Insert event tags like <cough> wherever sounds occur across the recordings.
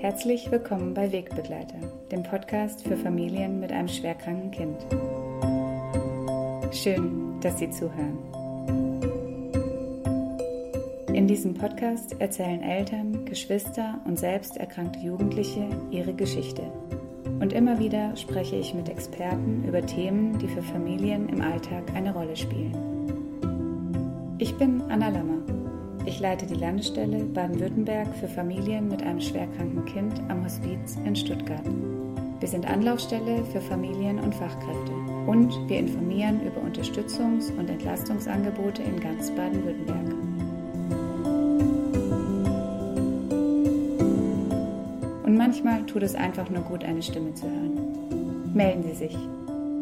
Herzlich willkommen bei Wegbegleiter, dem Podcast für Familien mit einem schwerkranken Kind. Schön, dass Sie zuhören. In diesem Podcast erzählen Eltern, Geschwister und selbst erkrankte Jugendliche ihre Geschichte. Und immer wieder spreche ich mit Experten über Themen, die für Familien im Alltag eine Rolle spielen. Ich bin Anna Lammer. Ich leite die Landesstelle Baden-Württemberg für Familien mit einem schwerkranken Kind am Hospiz in Stuttgart. Wir sind Anlaufstelle für Familien und Fachkräfte und wir informieren über Unterstützungs- und Entlastungsangebote in ganz Baden-Württemberg. Und manchmal tut es einfach nur gut, eine Stimme zu hören. Melden Sie sich.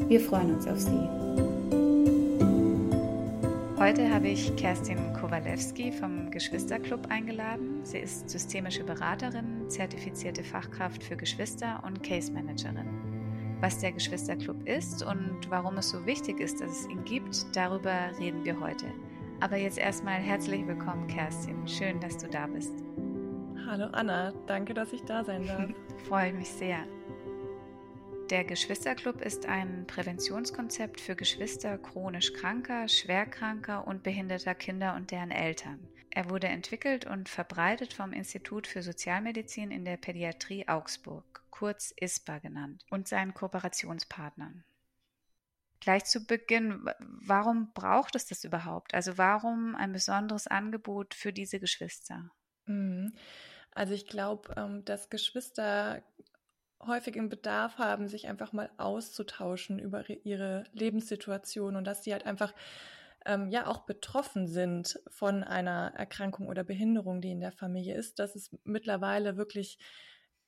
Wir freuen uns auf Sie. Heute habe ich Kerstin Kowalewski vom Geschwisterclub eingeladen. Sie ist systemische Beraterin, zertifizierte Fachkraft für Geschwister und Case Managerin. Was der Geschwisterclub ist und warum es so wichtig ist, dass es ihn gibt, darüber reden wir heute. Aber jetzt erstmal herzlich willkommen, Kerstin. Schön, dass du da bist. Hallo Anna, danke, dass ich da sein darf. <laughs> Freue mich sehr. Der Geschwisterclub ist ein Präventionskonzept für Geschwister chronisch kranker, schwerkranker und behinderter Kinder und deren Eltern. Er wurde entwickelt und verbreitet vom Institut für Sozialmedizin in der Pädiatrie Augsburg, kurz ISPA genannt, und seinen Kooperationspartnern. Gleich zu Beginn, warum braucht es das überhaupt? Also warum ein besonderes Angebot für diese Geschwister? Mhm. Also ich glaube, ähm, dass Geschwister häufigen Bedarf haben, sich einfach mal auszutauschen über ihre Lebenssituation und dass sie halt einfach ähm, ja auch betroffen sind von einer Erkrankung oder Behinderung, die in der Familie ist. Das ist mittlerweile wirklich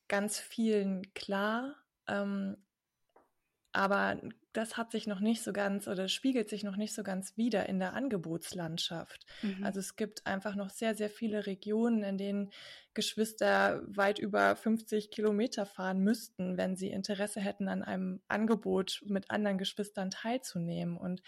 ganz vielen klar. Ähm, aber das hat sich noch nicht so ganz oder spiegelt sich noch nicht so ganz wieder in der Angebotslandschaft. Mhm. Also es gibt einfach noch sehr, sehr viele Regionen, in denen Geschwister weit über 50 Kilometer fahren müssten, wenn sie Interesse hätten, an einem Angebot mit anderen Geschwistern teilzunehmen. Und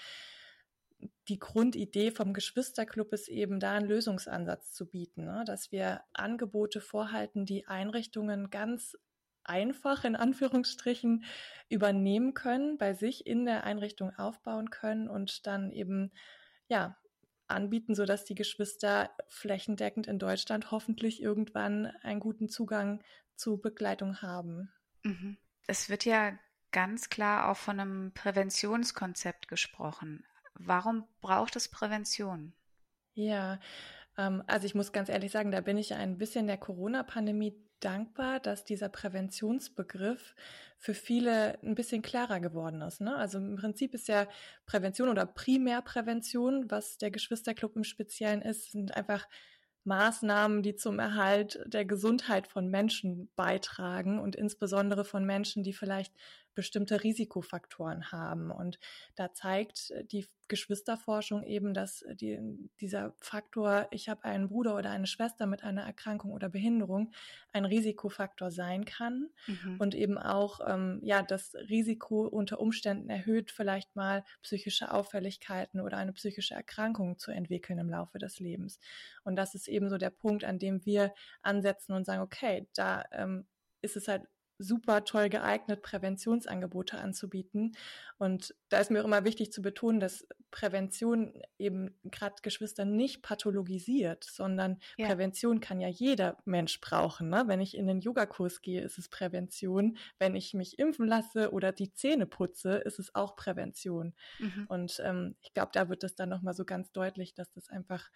die Grundidee vom Geschwisterclub ist eben da einen Lösungsansatz zu bieten, ne? dass wir Angebote vorhalten, die Einrichtungen ganz einfach in Anführungsstrichen übernehmen können, bei sich in der Einrichtung aufbauen können und dann eben ja anbieten, so dass die Geschwister flächendeckend in Deutschland hoffentlich irgendwann einen guten Zugang zu Begleitung haben. Mhm. Es wird ja ganz klar auch von einem Präventionskonzept gesprochen. Warum braucht es Prävention? Ja, ähm, also ich muss ganz ehrlich sagen, da bin ich ein bisschen der Corona-Pandemie dankbar, dass dieser Präventionsbegriff für viele ein bisschen klarer geworden ist. Ne? Also im Prinzip ist ja Prävention oder Primärprävention, was der Geschwisterclub im Speziellen ist, sind einfach Maßnahmen, die zum Erhalt der Gesundheit von Menschen beitragen und insbesondere von Menschen, die vielleicht bestimmte Risikofaktoren haben. Und da zeigt äh, die Geschwisterforschung eben, dass äh, die, dieser Faktor, ich habe einen Bruder oder eine Schwester mit einer Erkrankung oder Behinderung, ein Risikofaktor sein kann mhm. und eben auch ähm, ja das Risiko unter Umständen erhöht, vielleicht mal psychische Auffälligkeiten oder eine psychische Erkrankung zu entwickeln im Laufe des Lebens. Und das ist eben so der Punkt, an dem wir ansetzen und sagen, okay, da ähm, ist es halt super toll geeignet, Präventionsangebote anzubieten. Und da ist mir auch immer wichtig zu betonen, dass Prävention eben gerade Geschwister nicht pathologisiert, sondern ja. Prävention kann ja jeder Mensch brauchen. Ne? Wenn ich in den Yogakurs gehe, ist es Prävention. Wenn ich mich impfen lasse oder die Zähne putze, ist es auch Prävention. Mhm. Und ähm, ich glaube, da wird es dann nochmal so ganz deutlich, dass das einfach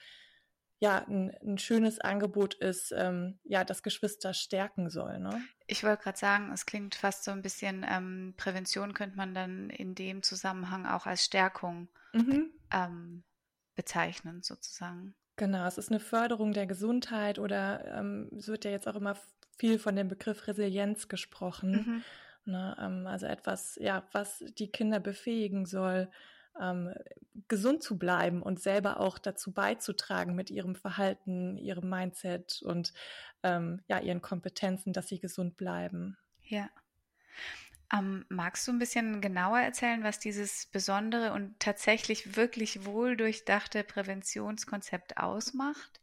ja ein, ein schönes Angebot ist, ähm, ja, das Geschwister stärken soll. Ne? Ich wollte gerade sagen, es klingt fast so ein bisschen, ähm, Prävention könnte man dann in dem Zusammenhang auch als Stärkung mhm. ähm, bezeichnen, sozusagen. Genau, es ist eine Förderung der Gesundheit oder ähm, es wird ja jetzt auch immer viel von dem Begriff Resilienz gesprochen. Mhm. Ne, ähm, also etwas, ja, was die Kinder befähigen soll, ähm, gesund zu bleiben und selber auch dazu beizutragen mit ihrem Verhalten, ihrem Mindset und ähm, ja, ihren Kompetenzen, dass sie gesund bleiben. Ja. Ähm, magst du ein bisschen genauer erzählen, was dieses besondere und tatsächlich wirklich wohl durchdachte Präventionskonzept ausmacht?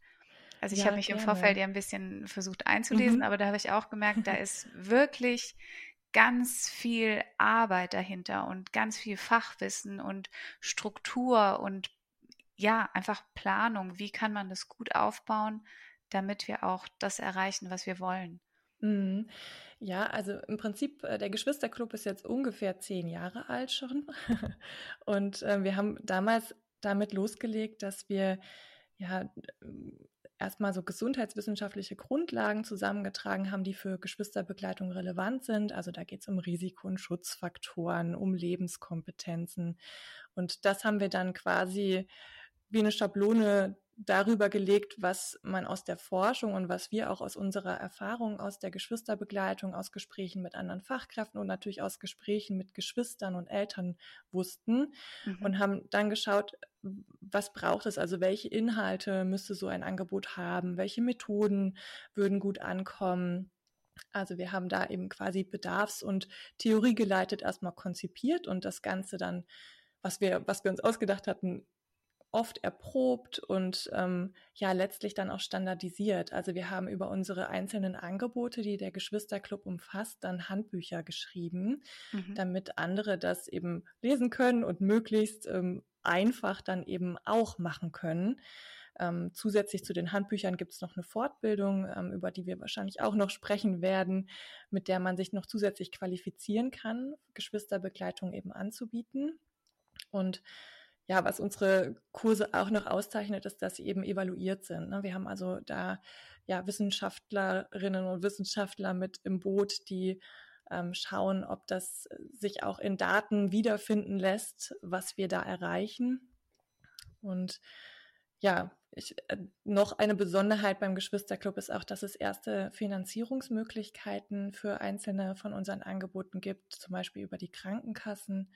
Also ich ja, habe mich gerne. im Vorfeld ja ein bisschen versucht einzulesen, mhm. aber da habe ich auch gemerkt, da ist wirklich ganz viel Arbeit dahinter und ganz viel Fachwissen und Struktur und ja, einfach Planung. Wie kann man das gut aufbauen, damit wir auch das erreichen, was wir wollen? Mhm. Ja, also im Prinzip, äh, der Geschwisterclub ist jetzt ungefähr zehn Jahre alt schon. <laughs> Und äh, wir haben damals damit losgelegt, dass wir ja erstmal so gesundheitswissenschaftliche Grundlagen zusammengetragen haben, die für Geschwisterbegleitung relevant sind. Also da geht es um Risiko- und Schutzfaktoren, um Lebenskompetenzen. Und das haben wir dann quasi wie eine Schablone darüber gelegt, was man aus der Forschung und was wir auch aus unserer Erfahrung aus der Geschwisterbegleitung, aus Gesprächen mit anderen Fachkräften und natürlich aus Gesprächen mit Geschwistern und Eltern wussten mhm. und haben dann geschaut, was braucht es, also welche Inhalte müsste so ein Angebot haben, welche Methoden würden gut ankommen. Also wir haben da eben quasi bedarfs- und theoriegeleitet erstmal konzipiert und das Ganze dann was wir, was wir uns ausgedacht hatten, oft erprobt und ähm, ja letztlich dann auch standardisiert. Also wir haben über unsere einzelnen Angebote, die der Geschwisterclub umfasst, dann Handbücher geschrieben, mhm. damit andere das eben lesen können und möglichst ähm, einfach dann eben auch machen können. Ähm, zusätzlich zu den Handbüchern gibt es noch eine Fortbildung, ähm, über die wir wahrscheinlich auch noch sprechen werden, mit der man sich noch zusätzlich qualifizieren kann, Geschwisterbegleitung eben anzubieten. Und ja, was unsere Kurse auch noch auszeichnet, ist, dass sie eben evaluiert sind. Ne? Wir haben also da ja Wissenschaftlerinnen und Wissenschaftler mit im Boot, die ähm, schauen, ob das sich auch in Daten wiederfinden lässt, was wir da erreichen. Und ja, ich, äh, noch eine Besonderheit beim Geschwisterclub ist auch, dass es erste Finanzierungsmöglichkeiten für einzelne von unseren Angeboten gibt, zum Beispiel über die Krankenkassen.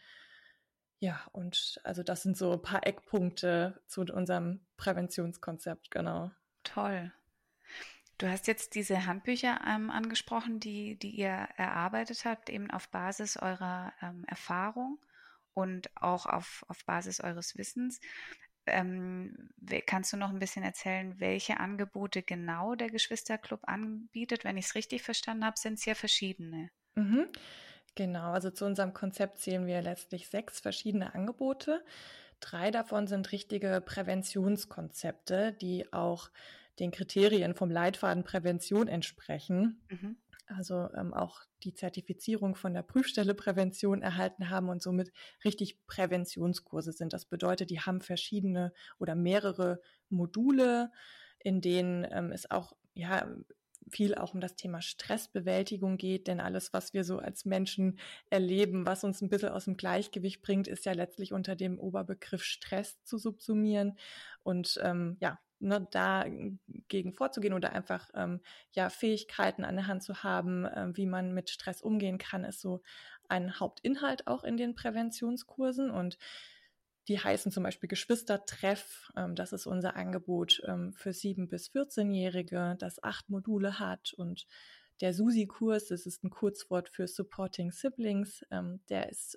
Ja, und also das sind so ein paar Eckpunkte zu unserem Präventionskonzept, genau. Toll. Du hast jetzt diese Handbücher ähm, angesprochen, die, die ihr erarbeitet habt, eben auf Basis eurer ähm, Erfahrung und auch auf, auf Basis eures Wissens. Ähm, kannst du noch ein bisschen erzählen, welche Angebote genau der Geschwisterclub anbietet? Wenn ich es richtig verstanden habe, sind es ja verschiedene. Mhm. Genau, also zu unserem Konzept zählen wir letztlich sechs verschiedene Angebote. Drei davon sind richtige Präventionskonzepte, die auch den Kriterien vom Leitfaden Prävention entsprechen. Mhm. Also ähm, auch die Zertifizierung von der Prüfstelle Prävention erhalten haben und somit richtig Präventionskurse sind. Das bedeutet, die haben verschiedene oder mehrere Module, in denen ähm, es auch ja viel auch um das Thema Stressbewältigung geht, denn alles, was wir so als Menschen erleben, was uns ein bisschen aus dem Gleichgewicht bringt, ist ja letztlich unter dem Oberbegriff Stress zu subsumieren. Und ähm, ja, ne, dagegen vorzugehen oder einfach ähm, ja Fähigkeiten an der Hand zu haben, äh, wie man mit Stress umgehen kann, ist so ein Hauptinhalt auch in den Präventionskursen und die heißen zum Beispiel Geschwistertreff. Ähm, das ist unser Angebot ähm, für sieben bis 14-Jährige, das acht Module hat. Und der SUSI-Kurs, das ist ein Kurzwort für Supporting Siblings, ähm, der ist,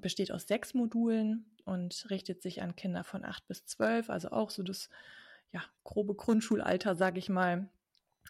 besteht aus sechs Modulen und richtet sich an Kinder von acht bis zwölf, also auch so das ja, grobe Grundschulalter, sage ich mal.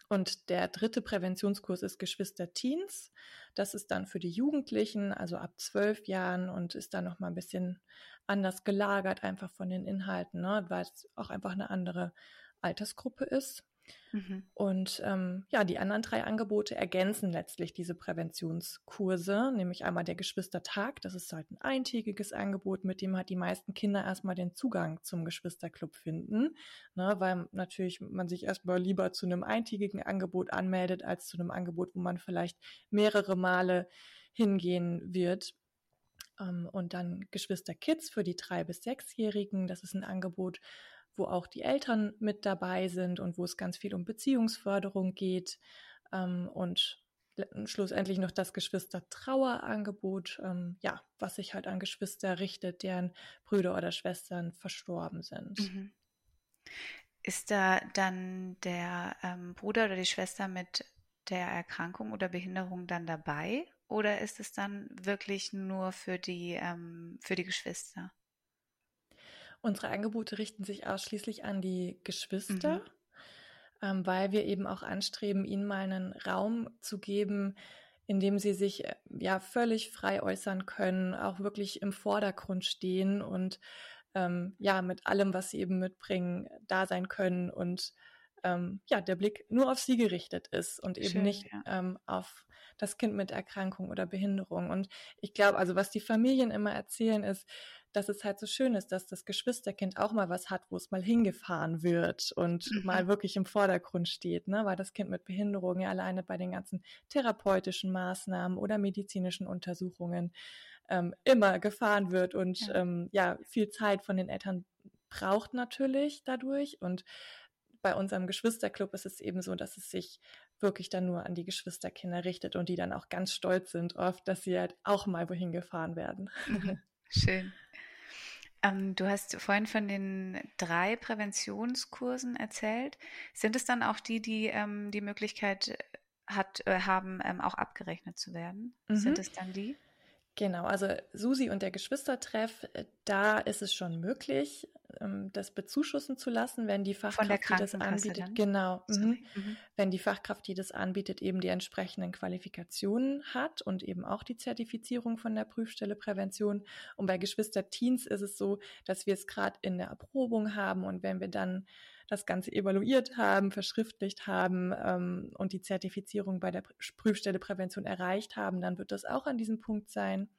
Und der dritte Präventionskurs ist Geschwister Teens. Das ist dann für die Jugendlichen, also ab zwölf Jahren und ist dann noch mal ein bisschen anders gelagert, einfach von den Inhalten, ne, weil es auch einfach eine andere Altersgruppe ist. Mhm. Und ähm, ja, die anderen drei Angebote ergänzen letztlich diese Präventionskurse, nämlich einmal der Geschwistertag, das ist halt ein eintägiges Angebot, mit dem halt die meisten Kinder erstmal den Zugang zum Geschwisterclub finden, ne, weil natürlich man sich erstmal lieber zu einem eintägigen Angebot anmeldet, als zu einem Angebot, wo man vielleicht mehrere Male hingehen wird. Ähm, und dann Geschwister Kids für die drei bis sechsjährigen, das ist ein Angebot, wo auch die Eltern mit dabei sind und wo es ganz viel um Beziehungsförderung geht ähm, und schlussendlich noch das Geschwister-Trauerangebot, ähm, ja, was sich halt an Geschwister richtet, deren Brüder oder Schwestern verstorben sind. Mhm. Ist da dann der ähm, Bruder oder die Schwester mit der Erkrankung oder Behinderung dann dabei? Oder ist es dann wirklich nur für die, ähm, für die Geschwister? Unsere Angebote richten sich ausschließlich an die Geschwister. Mhm. ähm, weil wir eben auch anstreben, ihnen mal einen Raum zu geben, in dem sie sich äh, ja völlig frei äußern können, auch wirklich im Vordergrund stehen und ähm, ja mit allem, was sie eben mitbringen, da sein können und ähm, ja der Blick nur auf sie gerichtet ist und eben Schön, nicht ja. ähm, auf das Kind mit Erkrankung oder Behinderung. Und ich glaube, also was die Familien immer erzählen, ist, dass es halt so schön ist, dass das Geschwisterkind auch mal was hat, wo es mal hingefahren wird und mhm. mal wirklich im Vordergrund steht, ne? weil das Kind mit Behinderung ja alleine bei den ganzen therapeutischen Maßnahmen oder medizinischen Untersuchungen ähm, immer gefahren wird und ja. Ähm, ja, viel Zeit von den Eltern braucht natürlich dadurch und bei unserem Geschwisterclub ist es eben so, dass es sich wirklich dann nur an die Geschwisterkinder richtet und die dann auch ganz stolz sind oft, dass sie halt auch mal wohin gefahren werden. Mhm. <laughs> Schön. Ähm, du hast vorhin von den drei Präventionskursen erzählt. Sind es dann auch die, die ähm, die Möglichkeit hat, äh, haben, ähm, auch abgerechnet zu werden? Mhm. Sind es dann die? Genau, also Susi und der Geschwistertreff, äh, da ist es schon möglich, ähm, das bezuschussen zu lassen, wenn die Fachkraft, die das anbietet, dann? genau, mhm. Mhm. wenn die Fachkraft, die das anbietet, eben die entsprechenden Qualifikationen hat und eben auch die Zertifizierung von der Prüfstelle Prävention. Und bei Geschwister-Teens ist es so, dass wir es gerade in der Erprobung haben und wenn wir dann das Ganze evaluiert haben, verschriftlicht haben ähm, und die Zertifizierung bei der Prüfstelle Prävention erreicht haben, dann wird das auch an diesem Punkt sein.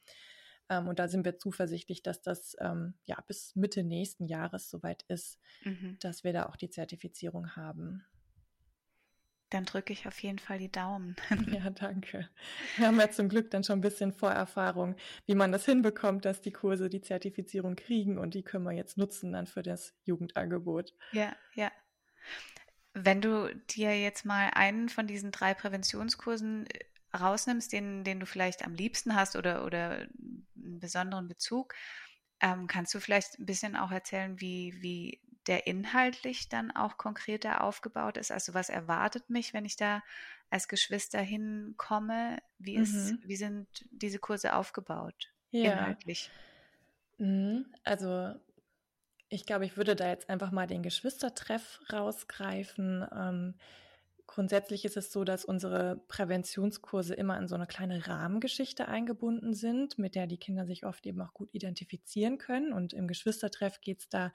Ähm, und da sind wir zuversichtlich, dass das ähm, ja bis Mitte nächsten Jahres soweit ist, mhm. dass wir da auch die Zertifizierung haben. Dann drücke ich auf jeden Fall die Daumen. <laughs> Ja, danke. Wir haben ja zum Glück dann schon ein bisschen Vorerfahrung, wie man das hinbekommt, dass die Kurse die Zertifizierung kriegen und die können wir jetzt nutzen dann für das Jugendangebot. Ja, ja. Wenn du dir jetzt mal einen von diesen drei Präventionskursen äh, rausnimmst, den, den du vielleicht am liebsten hast oder, oder einen besonderen Bezug, ähm, kannst du vielleicht ein bisschen auch erzählen, wie, wie der inhaltlich dann auch konkreter aufgebaut ist? Also was erwartet mich, wenn ich da als Geschwister hinkomme? Wie, ist, mhm. wie sind diese Kurse aufgebaut ja. inhaltlich? Mhm. Also ich glaube, ich würde da jetzt einfach mal den Geschwistertreff rausgreifen. Ähm, grundsätzlich ist es so, dass unsere Präventionskurse immer in so eine kleine Rahmengeschichte eingebunden sind, mit der die Kinder sich oft eben auch gut identifizieren können. Und im Geschwistertreff geht es da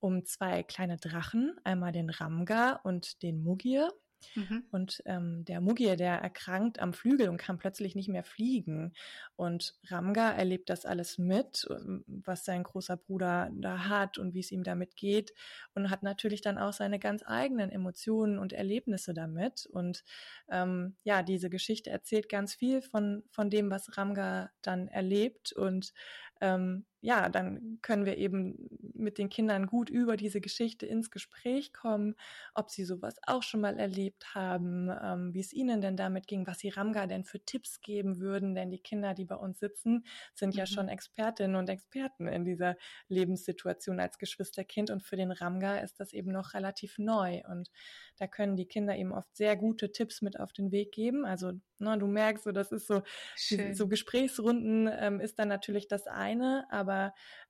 um zwei kleine Drachen, einmal den Ramga und den Mugir. Mhm. Und ähm, der Mugir, der erkrankt am Flügel und kann plötzlich nicht mehr fliegen. Und Ramga erlebt das alles mit, ähm, was sein großer Bruder da hat und wie es ihm damit geht. Und hat natürlich dann auch seine ganz eigenen Emotionen und Erlebnisse damit. Und ähm, ja, diese Geschichte erzählt ganz viel von, von dem, was Ramga dann erlebt. Und ähm, ja, dann können wir eben mit den Kindern gut über diese Geschichte ins Gespräch kommen, ob sie sowas auch schon mal erlebt haben, ähm, wie es ihnen denn damit ging, was sie Ramga denn für Tipps geben würden, denn die Kinder, die bei uns sitzen, sind mhm. ja schon Expertinnen und Experten in dieser Lebenssituation als Geschwisterkind und für den Ramga ist das eben noch relativ neu und da können die Kinder eben oft sehr gute Tipps mit auf den Weg geben. Also ne, du merkst so, das ist so, die, so Gesprächsrunden ähm, ist dann natürlich das eine, aber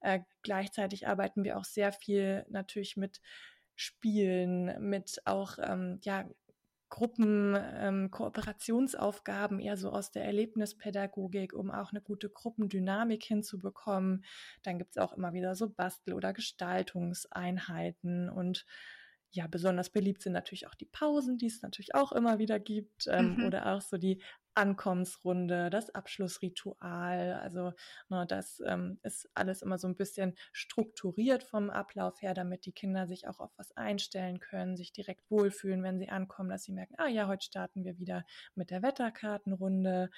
äh, gleichzeitig arbeiten wir auch sehr viel natürlich mit Spielen, mit auch ähm, ja Gruppen, ähm, Kooperationsaufgaben eher so aus der Erlebnispädagogik, um auch eine gute Gruppendynamik hinzubekommen. Dann gibt es auch immer wieder so Bastel- oder Gestaltungseinheiten und ja, besonders beliebt sind natürlich auch die Pausen, die es natürlich auch immer wieder gibt, ähm, mhm. oder auch so die Ankommensrunde, das Abschlussritual. Also ne, das ähm, ist alles immer so ein bisschen strukturiert vom Ablauf her, damit die Kinder sich auch auf was einstellen können, sich direkt wohlfühlen, wenn sie ankommen, dass sie merken, ah ja, heute starten wir wieder mit der Wetterkartenrunde.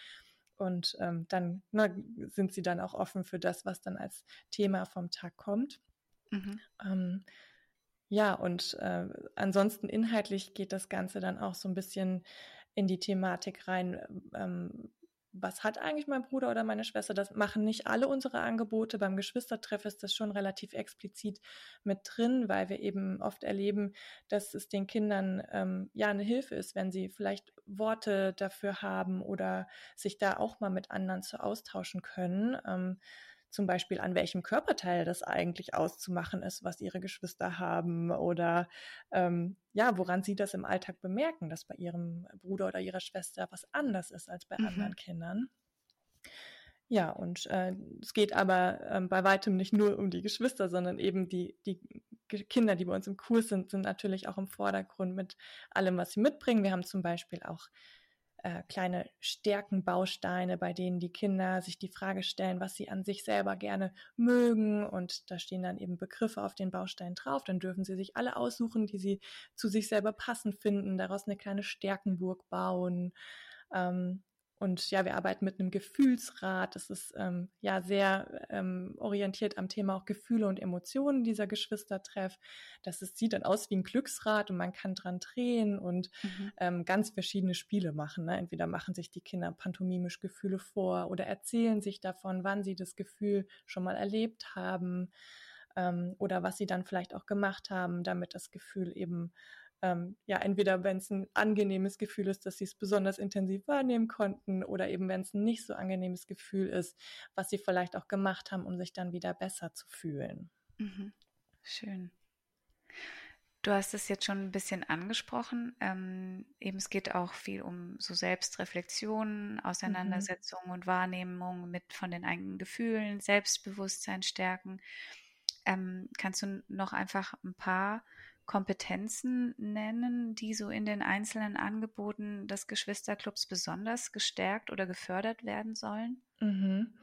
Und ähm, dann ne, sind sie dann auch offen für das, was dann als Thema vom Tag kommt. Mhm. Ähm, ja, und äh, ansonsten inhaltlich geht das Ganze dann auch so ein bisschen in die Thematik rein, ähm, was hat eigentlich mein Bruder oder meine Schwester? Das machen nicht alle unsere Angebote. Beim Geschwistertreff ist das schon relativ explizit mit drin, weil wir eben oft erleben, dass es den Kindern ähm, ja eine Hilfe ist, wenn sie vielleicht Worte dafür haben oder sich da auch mal mit anderen zu austauschen können. Ähm, zum Beispiel an welchem Körperteil das eigentlich auszumachen ist, was ihre Geschwister haben oder ähm, ja, woran sie das im Alltag bemerken, dass bei ihrem Bruder oder ihrer Schwester was anders ist als bei mhm. anderen Kindern. Ja, und äh, es geht aber ähm, bei weitem nicht nur um die Geschwister, sondern eben die, die Kinder, die bei uns im Kurs sind, sind natürlich auch im Vordergrund mit allem, was sie mitbringen. Wir haben zum Beispiel auch äh, kleine Stärkenbausteine, bei denen die Kinder sich die Frage stellen, was sie an sich selber gerne mögen. Und da stehen dann eben Begriffe auf den Bausteinen drauf. Dann dürfen sie sich alle aussuchen, die sie zu sich selber passend finden, daraus eine kleine Stärkenburg bauen. Ähm, und ja, wir arbeiten mit einem Gefühlsrat. Das ist ähm, ja sehr ähm, orientiert am Thema auch Gefühle und Emotionen dieser Geschwistertreff. Das ist, sieht dann aus wie ein Glücksrad und man kann dran drehen und mhm. ähm, ganz verschiedene Spiele machen. Ne? Entweder machen sich die Kinder pantomimisch Gefühle vor oder erzählen sich davon, wann sie das Gefühl schon mal erlebt haben ähm, oder was sie dann vielleicht auch gemacht haben, damit das Gefühl eben ähm, ja, entweder wenn es ein angenehmes Gefühl ist, dass sie es besonders intensiv wahrnehmen konnten oder eben wenn es ein nicht so angenehmes Gefühl ist, was sie vielleicht auch gemacht haben, um sich dann wieder besser zu fühlen. Mhm. Schön. Du hast es jetzt schon ein bisschen angesprochen. Ähm, eben es geht auch viel um so Selbstreflexion, mhm. Auseinandersetzung mhm. und Wahrnehmung mit von den eigenen Gefühlen, Selbstbewusstsein stärken. Ähm, kannst du noch einfach ein paar Kompetenzen nennen, die so in den einzelnen Angeboten des Geschwisterclubs besonders gestärkt oder gefördert werden sollen? Mhm.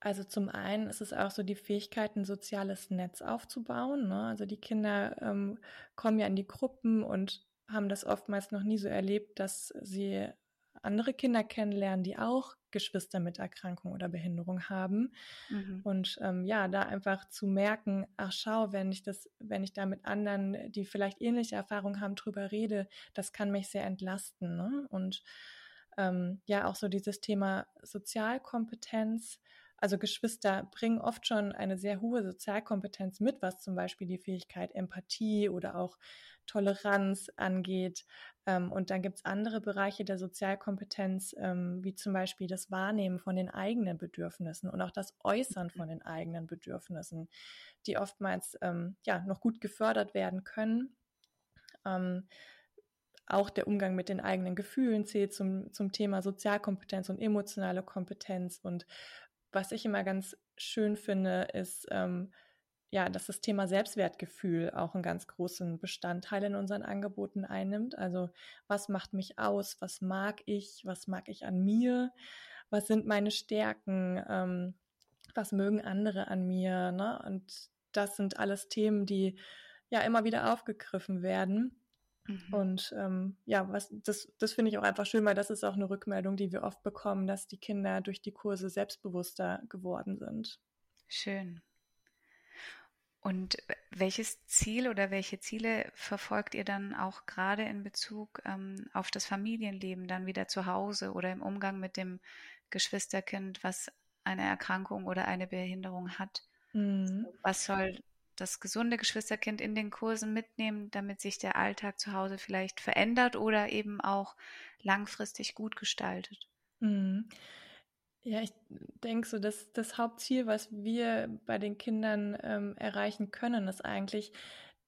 Also zum einen ist es auch so die Fähigkeit, ein soziales Netz aufzubauen. Ne? Also die Kinder ähm, kommen ja in die Gruppen und haben das oftmals noch nie so erlebt, dass sie andere Kinder kennenlernen, die auch Geschwister mit Erkrankung oder Behinderung haben. Mhm. Und ähm, ja, da einfach zu merken, ach schau, wenn ich das, wenn ich da mit anderen, die vielleicht ähnliche Erfahrungen haben, drüber rede, das kann mich sehr entlasten. Ne? Und ähm, ja, auch so dieses Thema Sozialkompetenz. Also Geschwister bringen oft schon eine sehr hohe Sozialkompetenz mit, was zum Beispiel die Fähigkeit Empathie oder auch Toleranz angeht. Ähm, und dann gibt es andere Bereiche der Sozialkompetenz, ähm, wie zum Beispiel das Wahrnehmen von den eigenen Bedürfnissen und auch das Äußern von den eigenen Bedürfnissen, die oftmals ähm, ja noch gut gefördert werden können. auch der Umgang mit den eigenen Gefühlen zählt zum, zum Thema Sozialkompetenz und emotionale Kompetenz. Und was ich immer ganz schön finde, ist, ähm, ja, dass das Thema Selbstwertgefühl auch einen ganz großen Bestandteil in unseren Angeboten einnimmt. Also was macht mich aus? Was mag ich? Was mag ich an mir? Was sind meine Stärken? Ähm, was mögen andere an mir? Ne? Und das sind alles Themen, die ja immer wieder aufgegriffen werden. Mhm. Und ähm, ja, was das, das finde ich auch einfach schön, weil das ist auch eine Rückmeldung, die wir oft bekommen, dass die Kinder durch die Kurse selbstbewusster geworden sind. Schön. Und welches Ziel oder welche Ziele verfolgt ihr dann auch gerade in Bezug ähm, auf das Familienleben dann wieder zu Hause oder im Umgang mit dem Geschwisterkind, was eine Erkrankung oder eine Behinderung hat? Mhm. Was soll das gesunde Geschwisterkind in den Kursen mitnehmen, damit sich der Alltag zu Hause vielleicht verändert oder eben auch langfristig gut gestaltet? Mhm. Ja, ich denke so, dass das Hauptziel, was wir bei den Kindern ähm, erreichen können, ist eigentlich,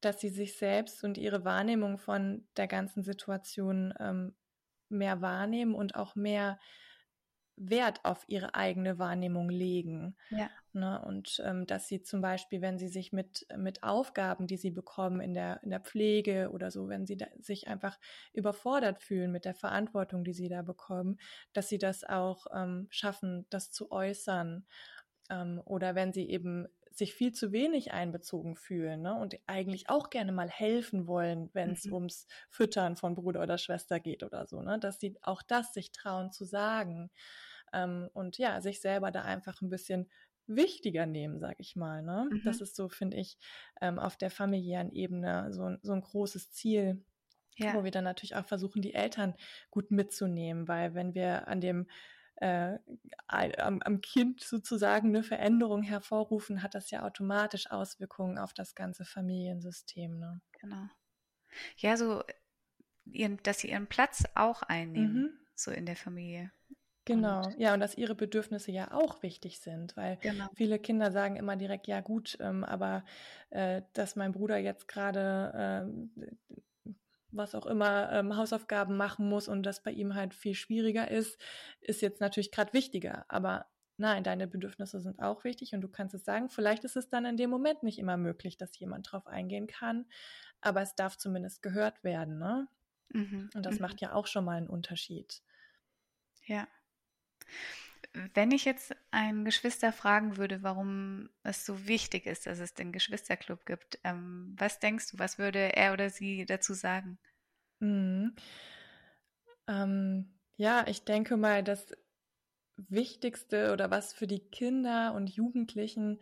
dass sie sich selbst und ihre Wahrnehmung von der ganzen Situation ähm, mehr wahrnehmen und auch mehr Wert auf ihre eigene Wahrnehmung legen. Ja. Ne? Und ähm, dass sie zum Beispiel, wenn sie sich mit, mit Aufgaben, die sie bekommen in der, in der Pflege oder so, wenn sie sich einfach überfordert fühlen mit der Verantwortung, die sie da bekommen, dass sie das auch ähm, schaffen, das zu äußern. Ähm, oder wenn sie eben sich viel zu wenig einbezogen fühlen ne? und eigentlich auch gerne mal helfen wollen, wenn es mhm. ums Füttern von Bruder oder Schwester geht oder so, ne? dass sie auch das sich trauen zu sagen ähm, und ja, sich selber da einfach ein bisschen wichtiger nehmen, sag ich mal. Ne? Mhm. Das ist so, finde ich, ähm, auf der familiären Ebene so, so ein großes Ziel, ja. wo wir dann natürlich auch versuchen, die Eltern gut mitzunehmen, weil wenn wir an dem äh, am, am, Kind sozusagen eine Veränderung hervorrufen, hat das ja automatisch Auswirkungen auf das ganze Familiensystem. Ne? Genau. Ja, so, ihren, dass sie ihren Platz auch einnehmen, mhm. so in der Familie. Genau, und ja, und dass ihre Bedürfnisse ja auch wichtig sind, weil genau. viele Kinder sagen immer direkt, ja gut, ähm, aber äh, dass mein Bruder jetzt gerade äh, was auch immer ähm, Hausaufgaben machen muss und das bei ihm halt viel schwieriger ist, ist jetzt natürlich gerade wichtiger. Aber nein, deine Bedürfnisse sind auch wichtig und du kannst es sagen. Vielleicht ist es dann in dem Moment nicht immer möglich, dass jemand drauf eingehen kann, aber es darf zumindest gehört werden, ne? Mhm. Und das mhm. macht ja auch schon mal einen Unterschied. Ja. Wenn ich jetzt einen Geschwister fragen würde, warum es so wichtig ist, dass es den Geschwisterclub gibt, ähm, was denkst du, was würde er oder sie dazu sagen? Mhm. Ähm, ja, ich denke mal, das Wichtigste oder was für die Kinder und Jugendlichen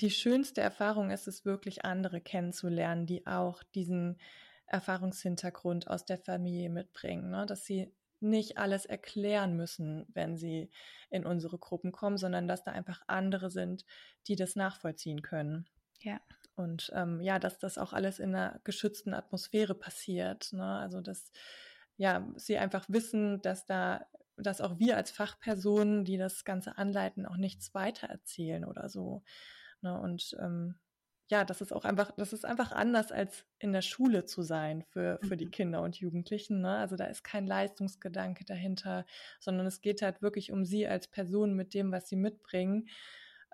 die schönste Erfahrung ist es wirklich, andere kennenzulernen, die auch diesen Erfahrungshintergrund aus der Familie mitbringen, ne? dass sie nicht alles erklären müssen, wenn sie in unsere Gruppen kommen, sondern dass da einfach andere sind, die das nachvollziehen können. Ja. Und ähm, ja, dass das auch alles in einer geschützten Atmosphäre passiert. Ne? Also dass ja sie einfach wissen, dass da, dass auch wir als Fachpersonen, die das Ganze anleiten, auch nichts weitererzählen oder so. Ne? Und ähm, ja, das ist auch einfach, das ist einfach anders als in der Schule zu sein für, für die mhm. Kinder und Jugendlichen. Ne? Also da ist kein Leistungsgedanke dahinter, sondern es geht halt wirklich um sie als Person mit dem, was sie mitbringen.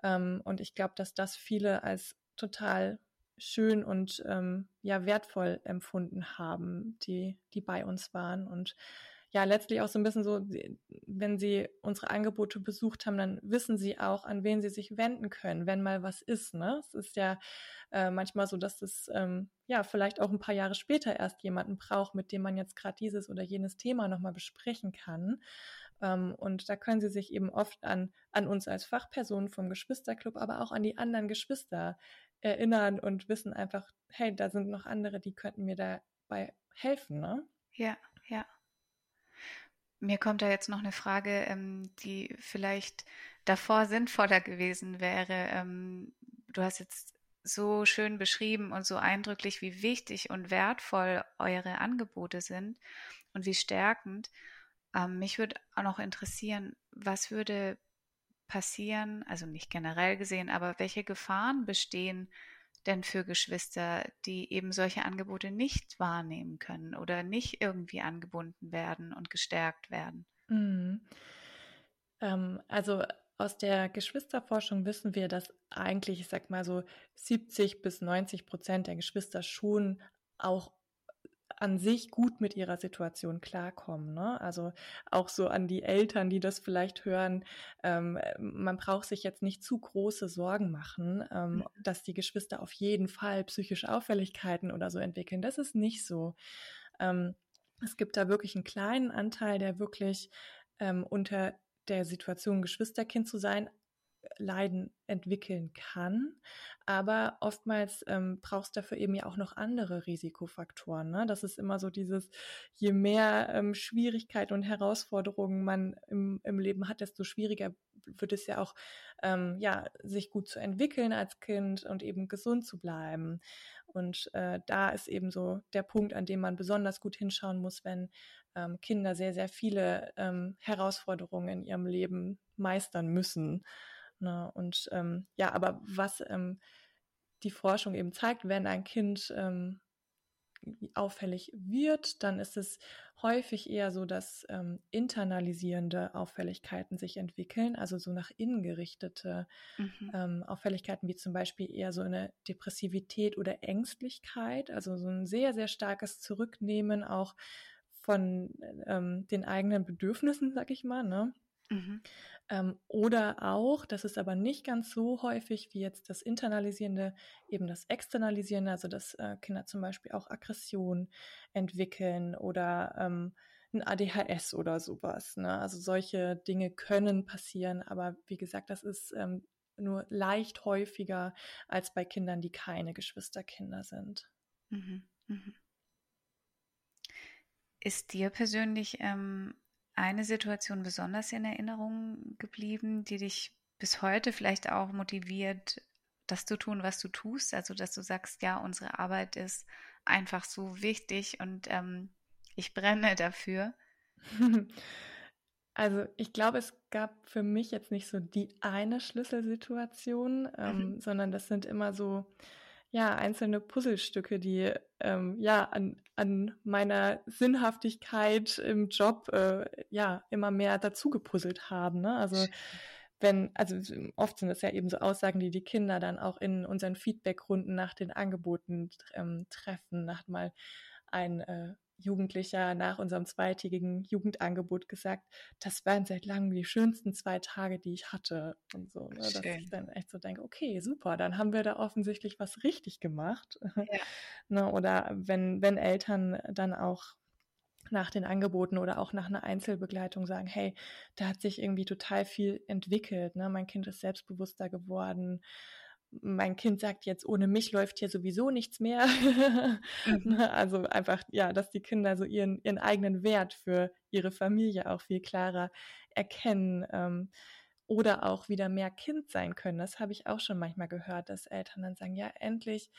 Ähm, und ich glaube, dass das viele als total schön und ähm, ja wertvoll empfunden haben, die, die bei uns waren. Und ja letztlich auch so ein bisschen so, wenn sie unsere Angebote besucht haben, dann wissen sie auch, an wen sie sich wenden können, wenn mal was ist. Ne? Es ist ja äh, manchmal so, dass es ähm, ja vielleicht auch ein paar Jahre später erst jemanden braucht, mit dem man jetzt gerade dieses oder jenes Thema nochmal besprechen kann. Ähm, und da können sie sich eben oft an, an uns als Fachpersonen vom Geschwisterclub, aber auch an die anderen Geschwister erinnern und wissen einfach, hey, da sind noch andere, die könnten mir dabei helfen, ne? Ja, ja. Mir kommt da jetzt noch eine Frage, ähm, die vielleicht davor sinnvoller gewesen wäre. Ähm, du hast jetzt so schön beschrieben und so eindrücklich, wie wichtig und wertvoll eure Angebote sind und wie stärkend. Ähm, mich würde auch noch interessieren, was würde passieren, also nicht generell gesehen, aber welche Gefahren bestehen denn für Geschwister, die eben solche Angebote nicht wahrnehmen können oder nicht irgendwie angebunden werden und gestärkt werden? Mhm. Ähm, also aus der Geschwisterforschung wissen wir, dass eigentlich, ich sag mal so, 70 bis 90 Prozent der Geschwister schon auch an sich gut mit ihrer Situation klarkommen. Ne? Also auch so an die Eltern, die das vielleicht hören, ähm, man braucht sich jetzt nicht zu große Sorgen machen, ähm, mhm. dass die Geschwister auf jeden Fall psychische Auffälligkeiten oder so entwickeln. Das ist nicht so. Ähm, es gibt da wirklich einen kleinen Anteil, der wirklich ähm, unter der Situation Geschwisterkind zu sein Leiden entwickeln kann. Aber oftmals ähm, brauchst dafür eben ja auch noch andere Risikofaktoren. Ne? Das ist immer so dieses, je mehr ähm, Schwierigkeiten und Herausforderungen man im, im Leben hat, desto schwieriger wird es ja auch, ähm, ja, sich gut zu entwickeln als Kind und eben gesund zu bleiben. Und äh, da ist eben so der Punkt, an dem man besonders gut hinschauen muss, wenn ähm, Kinder sehr, sehr viele ähm, Herausforderungen in ihrem Leben meistern müssen. Ne? Und ähm, ja, aber was ähm, die Forschung eben zeigt, wenn ein Kind ähm, auffällig wird, dann ist es häufig eher so, dass ähm, internalisierende Auffälligkeiten sich entwickeln, also so nach innen gerichtete mhm. ähm, Auffälligkeiten wie zum Beispiel eher so eine Depressivität oder Ängstlichkeit, also so ein sehr, sehr starkes Zurücknehmen auch von ähm, den eigenen Bedürfnissen, sag ich mal, ne? Mhm. Ähm, oder auch, das ist aber nicht ganz so häufig wie jetzt das Internalisierende, eben das Externalisierende, also dass äh, Kinder zum Beispiel auch Aggression entwickeln oder ähm, ein ADHS oder sowas. Ne? Also solche Dinge können passieren, aber wie gesagt, das ist ähm, nur leicht häufiger als bei Kindern, die keine Geschwisterkinder sind. Mhm. Mhm. Ist dir persönlich ähm, eine Situation besonders in Erinnerung geblieben, die dich bis heute vielleicht auch motiviert, das zu tun, was du tust? Also, dass du sagst, ja, unsere Arbeit ist einfach so wichtig und ähm, ich brenne dafür. <laughs> Also ich glaube, es gab für mich jetzt nicht so die eine Schlüsselsituation, ähm, mhm. sondern das sind immer so ja einzelne Puzzlestücke, die ähm, ja an, an meiner Sinnhaftigkeit im Job äh, ja immer mehr dazu gepuzzelt haben. Ne? Also wenn, also oft sind es ja eben so Aussagen, die die Kinder dann auch in unseren Feedbackrunden nach den Angeboten ähm, treffen, nach mal ein äh, Jugendlicher nach unserem zweitägigen Jugendangebot gesagt, das waren seit langem die schönsten zwei Tage, die ich hatte. Und so, ne? dass ich dann echt so denke, okay, super, dann haben wir da offensichtlich was richtig gemacht. Ja. <laughs> ne? Oder wenn, wenn Eltern dann auch nach den Angeboten oder auch nach einer Einzelbegleitung sagen, hey, da hat sich irgendwie total viel entwickelt, ne? mein Kind ist selbstbewusster geworden, mein Kind sagt jetzt, ohne mich läuft hier sowieso nichts mehr. <laughs> Mhm. Ne, also einfach, ja, dass die Kinder so ihren, ihren eigenen Wert für ihre Familie auch viel klarer erkennen. Ähm, oder auch wieder mehr Kind sein können. Das habe ich auch schon manchmal gehört, dass Eltern dann sagen, ja, endlich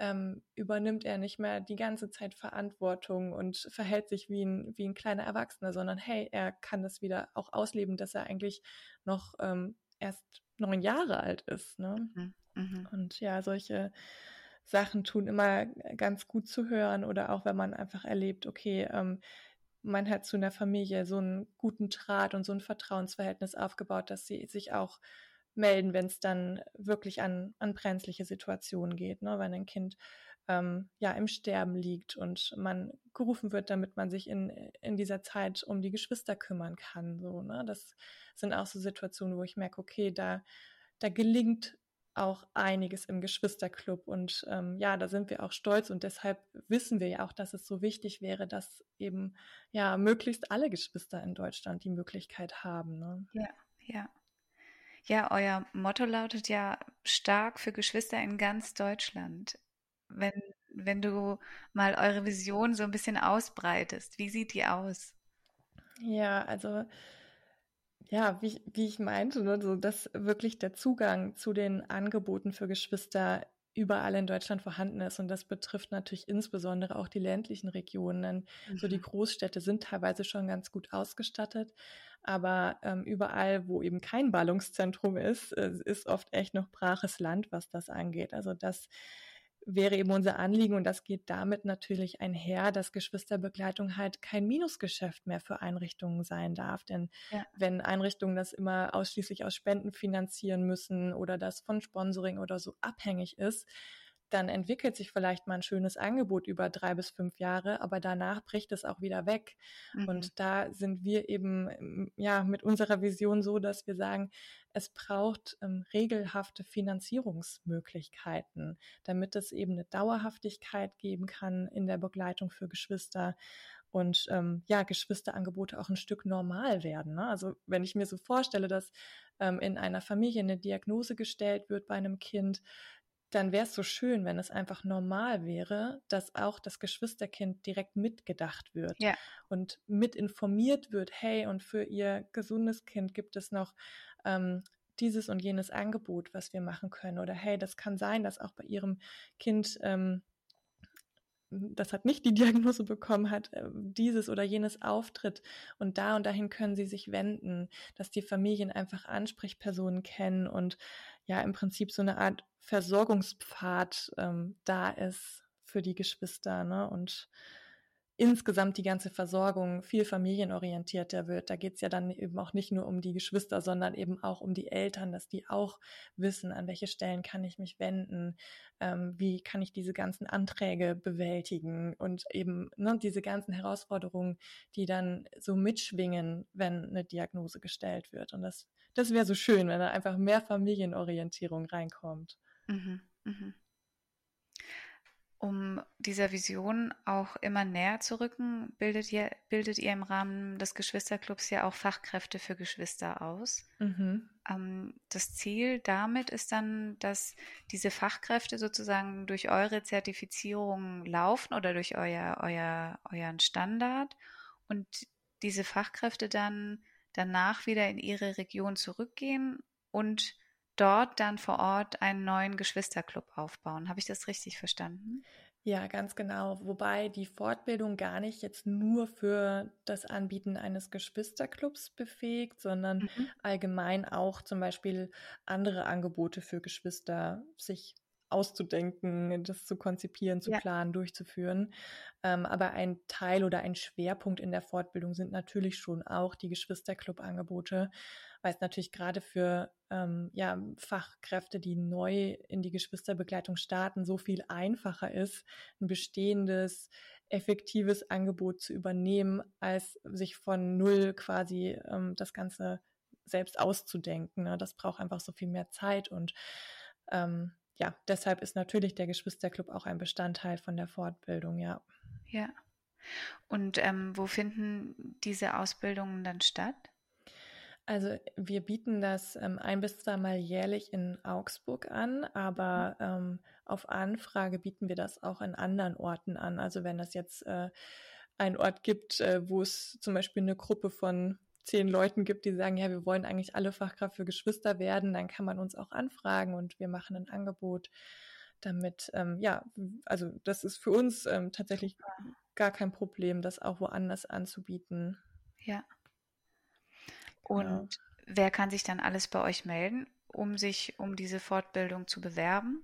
ähm, übernimmt er nicht mehr die ganze Zeit Verantwortung und verhält sich wie ein, wie ein kleiner Erwachsener, sondern hey, er kann das wieder auch ausleben, dass er eigentlich noch ähm, erst neun Jahre alt ist. Ne? Mhm. Mhm. Und ja, solche Sachen tun immer ganz gut zu hören oder auch wenn man einfach erlebt, okay, ähm, man hat zu einer Familie so einen guten Draht und so ein Vertrauensverhältnis aufgebaut, dass sie sich auch melden, wenn es dann wirklich an, an brenzliche Situationen geht, ne? wenn ein Kind ähm, ja im Sterben liegt und man gerufen wird, damit man sich in, in dieser Zeit um die Geschwister kümmern kann. So, ne? Das sind auch so Situationen, wo ich merke, okay, da, da gelingt auch einiges im Geschwisterclub und ähm, ja, da sind wir auch stolz und deshalb wissen wir ja auch, dass es so wichtig wäre, dass eben ja möglichst alle Geschwister in Deutschland die Möglichkeit haben. Ne? Ja, ja. Ja, euer Motto lautet ja stark für Geschwister in ganz Deutschland. Wenn, wenn du mal eure Vision so ein bisschen ausbreitest, wie sieht die aus? Ja, also ja, wie, wie ich meinte, ne, so dass wirklich der Zugang zu den Angeboten für Geschwister überall in Deutschland vorhanden ist. Und das betrifft natürlich insbesondere auch die ländlichen Regionen. Mhm. So die mhm. Großstädte sind teilweise schon ganz gut ausgestattet. Aber ähm, überall, wo eben kein Ballungszentrum ist, äh, ist oft echt noch braches Land, was das angeht. Also das wäre eben unser Anliegen und das geht damit natürlich einher, dass Geschwisterbegleitung halt kein Minusgeschäft mehr für Einrichtungen sein darf. Denn ja. wenn Einrichtungen das immer ausschließlich aus Spenden finanzieren müssen oder das von Sponsoring oder so abhängig ist, dann entwickelt sich vielleicht mal ein schönes Angebot über drei bis fünf Jahre, aber danach bricht es auch wieder weg. Mhm. Und da sind wir eben ähm, ja mit unserer Vision so, dass wir sagen, es braucht ähm, regelhafte Finanzierungsmöglichkeiten, damit es eben eine Dauerhaftigkeit geben kann in der Begleitung für Geschwister und ähm, ja, Geschwisterangebote auch ein Stück normal werden. Ne? Also wenn ich mir so vorstelle, dass ähm, in einer Familie eine Diagnose gestellt wird bei einem Kind, dann wäre es so schön, wenn es einfach normal wäre, dass auch das Geschwisterkind direkt mitgedacht wird ja. und mit informiert wird, hey, und für ihr gesundes Kind gibt es noch ähm, dieses und jenes Angebot, was wir machen können. Oder hey, das kann sein, dass auch bei ihrem Kind ähm, das hat nicht die <laughs> Diagnose bekommen hat, äh, dieses oder jenes auftritt und da und dahin können sie sich wenden, dass die Familien einfach Ansprechpersonen kennen und ja im Prinzip so eine Art Versorgungspfad ähm, da ist für die Geschwister, ne? Und insgesamt die ganze Versorgung viel familienorientierter wird. Da geht es ja dann eben auch nicht nur um die Geschwister, sondern eben auch um die Eltern, dass die auch wissen, an welche Stellen kann ich mich wenden, ähm, wie kann ich diese ganzen Anträge bewältigen und eben ne, diese ganzen Herausforderungen, die dann so mitschwingen, wenn eine Diagnose gestellt wird. Und das, das wäre so schön, wenn da einfach mehr Familienorientierung reinkommt. Mhm, mh um dieser Vision auch immer näher zu rücken, bildet ihr, bildet ihr im Rahmen des Geschwisterclubs ja auch Fachkräfte für Geschwister aus. Mhm. Ähm, das Ziel damit ist dann, dass diese Fachkräfte sozusagen durch eure Zertifizierung laufen oder durch euer, euer, euren Standard und diese Fachkräfte dann danach wieder in ihre Region zurückgehen und dort dann vor Ort einen neuen Geschwisterclub aufbauen. Habe ich das richtig verstanden? Ja, ganz genau. Wobei die Fortbildung gar nicht jetzt nur für das Anbieten eines Geschwisterclubs befähigt, sondern mhm. allgemein auch zum Beispiel andere Angebote für Geschwister sich auszudenken, das zu konzipieren, zu ja. planen, durchzuführen. Ähm, aber ein Teil oder ein Schwerpunkt in der Fortbildung sind natürlich schon auch die Geschwisterclub-Angebote, weil es natürlich gerade für ähm, ja, Fachkräfte, die neu in die Geschwisterbegleitung starten, so viel einfacher ist, ein bestehendes, effektives Angebot zu übernehmen, als sich von null quasi ähm, das Ganze selbst auszudenken. Ne? Das braucht einfach so viel mehr Zeit und ähm, ja, deshalb ist natürlich der Geschwisterclub auch ein Bestandteil von der Fortbildung, ja. Ja. Und ähm, wo finden diese Ausbildungen dann statt? Also wir bieten das ähm, ein bis zweimal jährlich in Augsburg an, aber ähm, auf Anfrage bieten wir das auch in anderen Orten an. Also wenn es jetzt äh, einen Ort gibt, äh, wo es zum Beispiel eine Gruppe von zehn Leuten gibt, die sagen, ja, wir wollen eigentlich alle Fachkraft für Geschwister werden, dann kann man uns auch anfragen und wir machen ein Angebot damit, ähm, ja, also das ist für uns ähm, tatsächlich gar kein Problem, das auch woanders anzubieten. Ja. Und genau. wer kann sich dann alles bei euch melden, um sich um diese Fortbildung zu bewerben?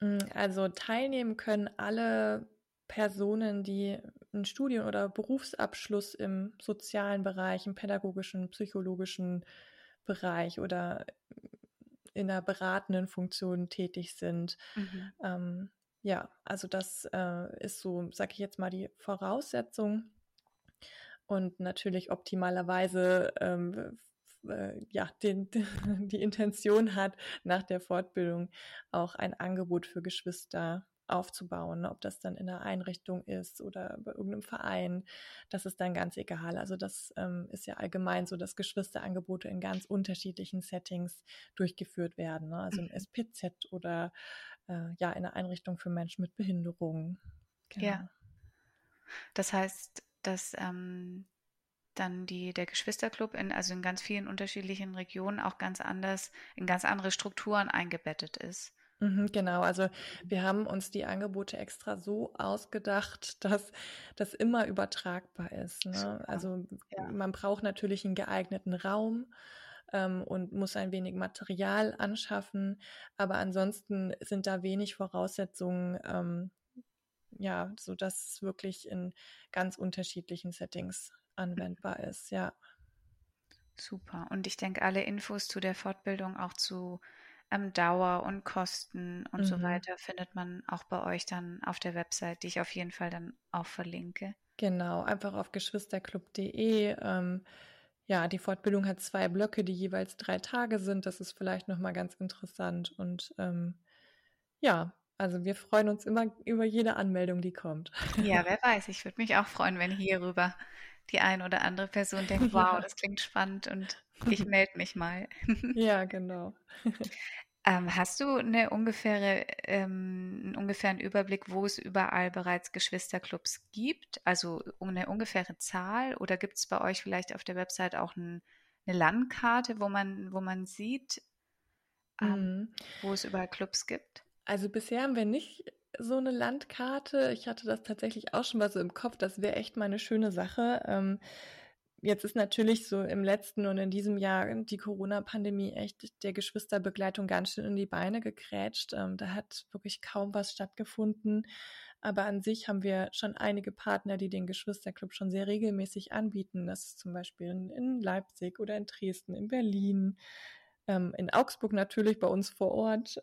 Mm, also teilnehmen können alle Personen, die einen Studien- oder Berufsabschluss im sozialen Bereich, im pädagogischen, psychologischen Bereich oder in einer beratenden Funktion tätig sind. Mhm. Ähm, ja, also das äh, ist so, sage ich jetzt mal, die Voraussetzung. Und natürlich optimalerweise ähm, äh, ja, den, <laughs> die Intention hat, nach der Fortbildung auch ein Angebot für Geschwister aufzubauen, ob das dann in einer Einrichtung ist oder bei irgendeinem Verein, das ist dann ganz egal. Also das ähm, ist ja allgemein so, dass Geschwisterangebote in ganz unterschiedlichen Settings durchgeführt werden. Ne? Also im mhm. SPZ oder äh, ja in einer Einrichtung für Menschen mit Behinderungen. Genau. Ja. Das heißt, dass ähm, dann die, der Geschwisterclub in, also in ganz vielen unterschiedlichen Regionen auch ganz anders, in ganz andere Strukturen eingebettet ist. Mhm, genau, also wir haben uns die Angebote extra so ausgedacht, <laughs> dass das immer übertragbar ist. Ne? Also ja. man braucht natürlich einen geeigneten Raum ähm, und muss ein wenig Material anschaffen, aber ansonsten sind da wenig Voraussetzungen, ähm, ja, so dass es wirklich in ganz unterschiedlichen Settings anwendbar ist, ja. Super. Und ich denke, alle Infos zu der Fortbildung auch zu ähm, Dauer und Kosten und mhm. so weiter findet man auch bei euch dann auf der Website, die ich auf jeden Fall dann auch verlinke. Genau, einfach auf geschwisterclub.de. Ähm, ja, die Fortbildung hat zwei Blöcke, die jeweils drei Tage sind. Das ist vielleicht nochmal ganz interessant. Und ähm, ja, also wir freuen uns immer über jede Anmeldung, die kommt. Ja, <laughs> wer weiß. Ich würde mich auch freuen, wenn hierüber die eine oder andere Person denkt, <laughs> wow, das klingt spannend und ich melde mich mal. <laughs> ja, genau. Ähm, hast du eine ungefähre, ähm, einen ungefähren Überblick, wo es überall bereits Geschwisterclubs gibt? Also eine ungefähre Zahl? Oder gibt es bei euch vielleicht auf der Website auch ein, eine Landkarte, wo man, wo man sieht, ähm, mhm. wo es überall Clubs gibt? Also bisher haben wir nicht so eine Landkarte. Ich hatte das tatsächlich auch schon mal so im Kopf. Das wäre echt mal eine schöne Sache. Ähm, jetzt ist natürlich so im letzten und in diesem Jahr die Corona-Pandemie echt der Geschwisterbegleitung ganz schön in die Beine gekrätscht. Ähm, da hat wirklich kaum was stattgefunden. Aber an sich haben wir schon einige Partner, die den Geschwisterclub schon sehr regelmäßig anbieten. Das ist zum Beispiel in, Leipzig oder in Dresden, in Berlin, ähm, in Augsburg natürlich bei uns vor Ort.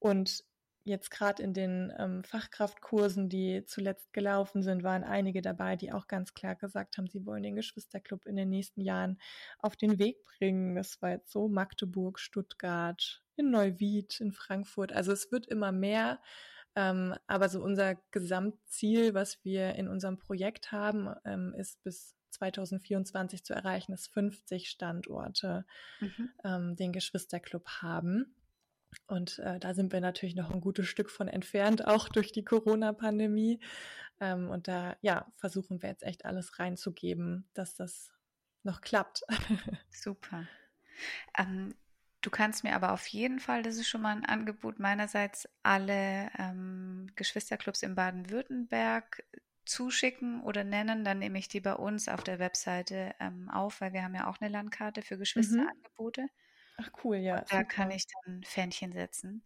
Und jetzt gerade in den ähm, Fachkraftkursen, die zuletzt gelaufen sind, waren einige dabei, die auch ganz klar gesagt haben, sie wollen den Geschwisterclub in den nächsten Jahren auf den Weg bringen. Das war jetzt so Magdeburg, Stuttgart, in Neuwied, in Frankfurt. Also es wird immer mehr. Ähm, aber so unser Gesamtziel, was wir in unserem Projekt haben, ähm, ist bis 2024 zu erreichen, dass 50 Standorte mhm. ähm, den Geschwisterclub haben. Und äh, da sind wir natürlich noch ein gutes Stück von entfernt, <laughs> auch durch die Corona-Pandemie. Ähm, und da ja, versuchen wir jetzt echt alles reinzugeben, dass das noch klappt. <laughs> Super. Ähm, Du kannst mir aber auf jeden Fall, das ist schon mal ein Angebot meinerseits, alle ähm, Geschwisterclubs in Baden-Württemberg zuschicken oder nennen, dann nehme ich die bei uns auf der Webseite ähm, auf, weil wir haben ja auch eine Landkarte für mhm. Ach cool, ja. Und da super. kann ich dann Fähnchen setzen.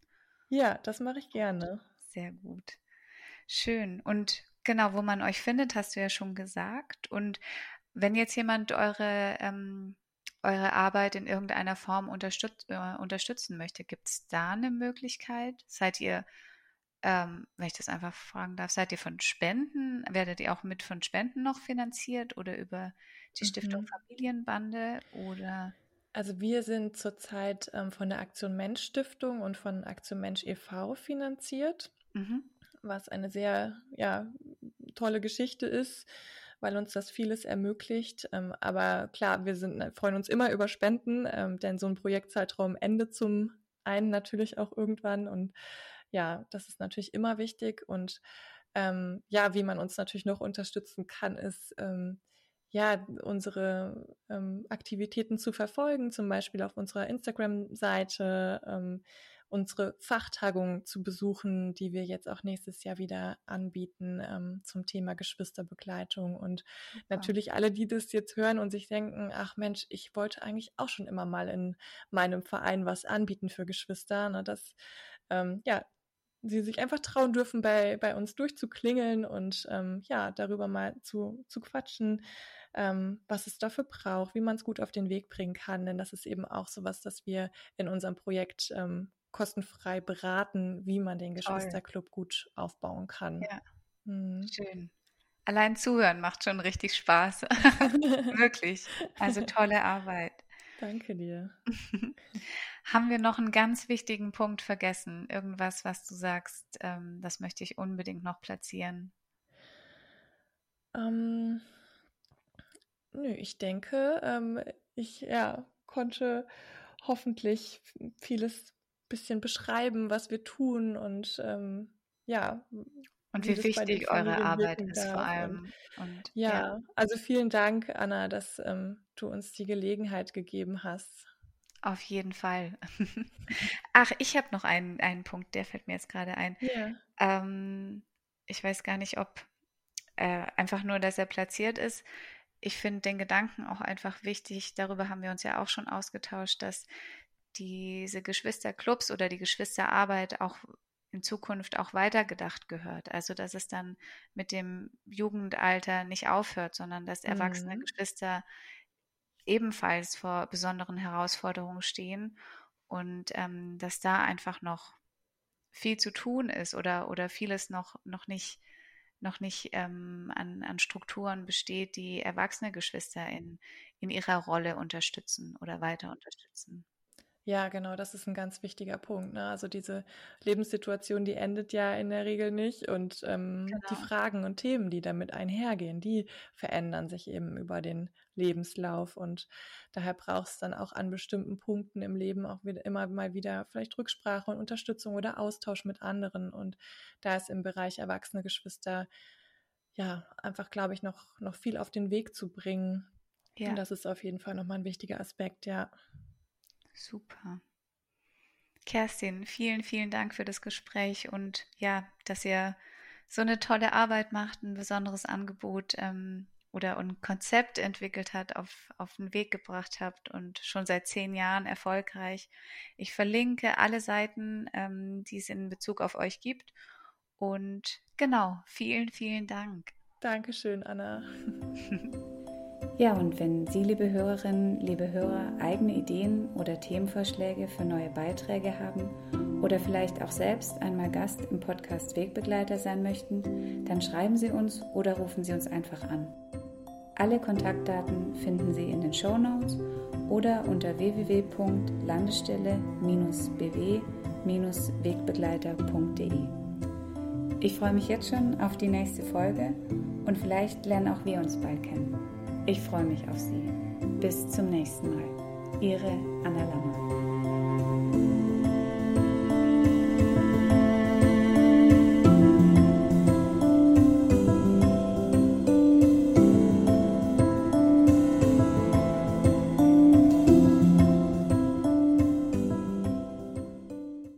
Ja, das mache ich gerne. Sehr gut. Schön. Und genau, wo man euch findet, hast du ja schon gesagt. Und wenn jetzt jemand eure, ähm, eure Arbeit in irgendeiner Form unterstütz äh, unterstützen möchte, gibt es da eine Möglichkeit? Seid ihr ähm, wenn ich das einfach fragen darf, seid ihr von Spenden, werdet ihr auch mit von Spenden noch finanziert oder über die Stiftung mhm. Familienbande oder? Also wir sind zurzeit ähm, von der Aktion Mensch Stiftung und von Aktion Mensch e.V. finanziert, mhm. was eine sehr ja, tolle Geschichte ist, weil uns das vieles ermöglicht. Ähm, aber klar, wir sind, freuen uns immer über Spenden, ähm, denn so ein Projektzeitraum endet zum einen natürlich auch irgendwann und ja, das ist natürlich immer wichtig. Und ähm, ja, wie man uns natürlich noch unterstützen kann, ist ähm, ja unsere ähm, Aktivitäten zu verfolgen, zum Beispiel auf unserer Instagram-Seite, ähm, unsere Fachtagung zu besuchen, die wir jetzt auch nächstes Jahr wieder anbieten ähm, zum Thema Geschwisterbegleitung. Und Super. natürlich alle, die das jetzt hören und sich denken, ach Mensch, ich wollte eigentlich auch schon immer mal in meinem Verein was anbieten für Geschwister. Ne, das ähm, ja, sie sich einfach trauen dürfen, bei, bei uns durchzuklingeln und ähm, ja, darüber mal zu, zu quatschen, ähm, was es dafür braucht, wie man es gut auf den Weg bringen kann. Denn das ist eben auch sowas, das wir in unserem Projekt ähm, kostenfrei beraten, wie man den Geschwisterclub gut aufbauen kann. Ja. Hm. Schön. Allein zuhören macht schon richtig Spaß. <laughs> Wirklich. Also tolle Arbeit. Danke dir. <laughs> Haben wir noch einen ganz wichtigen Punkt vergessen? Irgendwas, was du sagst, ähm, das möchte ich unbedingt noch platzieren? Ähm, nö, ich denke, ähm, ich ja, konnte hoffentlich vieles bisschen beschreiben, was wir tun und ähm, ja, und wie, wie wichtig eure Arbeit ist vor allem. Und, ja, ja, also vielen Dank, Anna, dass ähm, du uns die Gelegenheit gegeben hast. Auf jeden Fall. <laughs> Ach, ich habe noch einen, einen Punkt, der fällt mir jetzt gerade ein. Ja. Ähm, ich weiß gar nicht, ob äh, einfach nur, dass er platziert ist. Ich finde den Gedanken auch einfach wichtig. Darüber haben wir uns ja auch schon ausgetauscht, dass diese Geschwisterclubs oder die Geschwisterarbeit auch in Zukunft auch weitergedacht gehört. Also dass es dann mit dem Jugendalter nicht aufhört, sondern dass erwachsene mhm. Geschwister ebenfalls vor besonderen Herausforderungen stehen und ähm, dass da einfach noch viel zu tun ist oder, oder vieles noch, noch nicht, noch nicht ähm, an, an Strukturen besteht, die erwachsene Geschwister in, in ihrer Rolle unterstützen oder weiter unterstützen. Ja, genau, das ist ein ganz wichtiger Punkt. Ne? Also diese Lebenssituation, die endet ja in der Regel nicht. Und ähm, genau. die Fragen und Themen, die damit einhergehen, die verändern sich eben über den Lebenslauf. Und daher braucht es dann auch an bestimmten Punkten im Leben auch wieder immer mal wieder vielleicht Rücksprache und Unterstützung oder Austausch mit anderen. Und da ist im Bereich erwachsene Geschwister ja einfach, glaube ich, noch, noch viel auf den Weg zu bringen. Ja. Und das ist auf jeden Fall nochmal ein wichtiger Aspekt, ja. Super. Kerstin, vielen, vielen Dank für das Gespräch und ja, dass ihr so eine tolle Arbeit macht, ein besonderes Angebot ähm, oder ein Konzept entwickelt hat, auf, auf den Weg gebracht habt und schon seit zehn Jahren erfolgreich. Ich verlinke alle Seiten, ähm, die es in Bezug auf euch gibt. Und genau, vielen, vielen Dank. Dankeschön, Anna. <laughs> Ja, und wenn Sie, liebe Hörerinnen, liebe Hörer, eigene Ideen oder Themenvorschläge für neue Beiträge haben oder vielleicht auch selbst einmal Gast im Podcast Wegbegleiter sein möchten, dann schreiben Sie uns oder rufen Sie uns einfach an. Alle Kontaktdaten finden Sie in den Show Notes oder unter www.landestelle-bw-wegbegleiter.de. Ich freue mich jetzt schon auf die nächste Folge und vielleicht lernen auch wir uns bald kennen. Ich freue mich auf Sie. Bis zum nächsten Mal. Ihre Anna Lammer.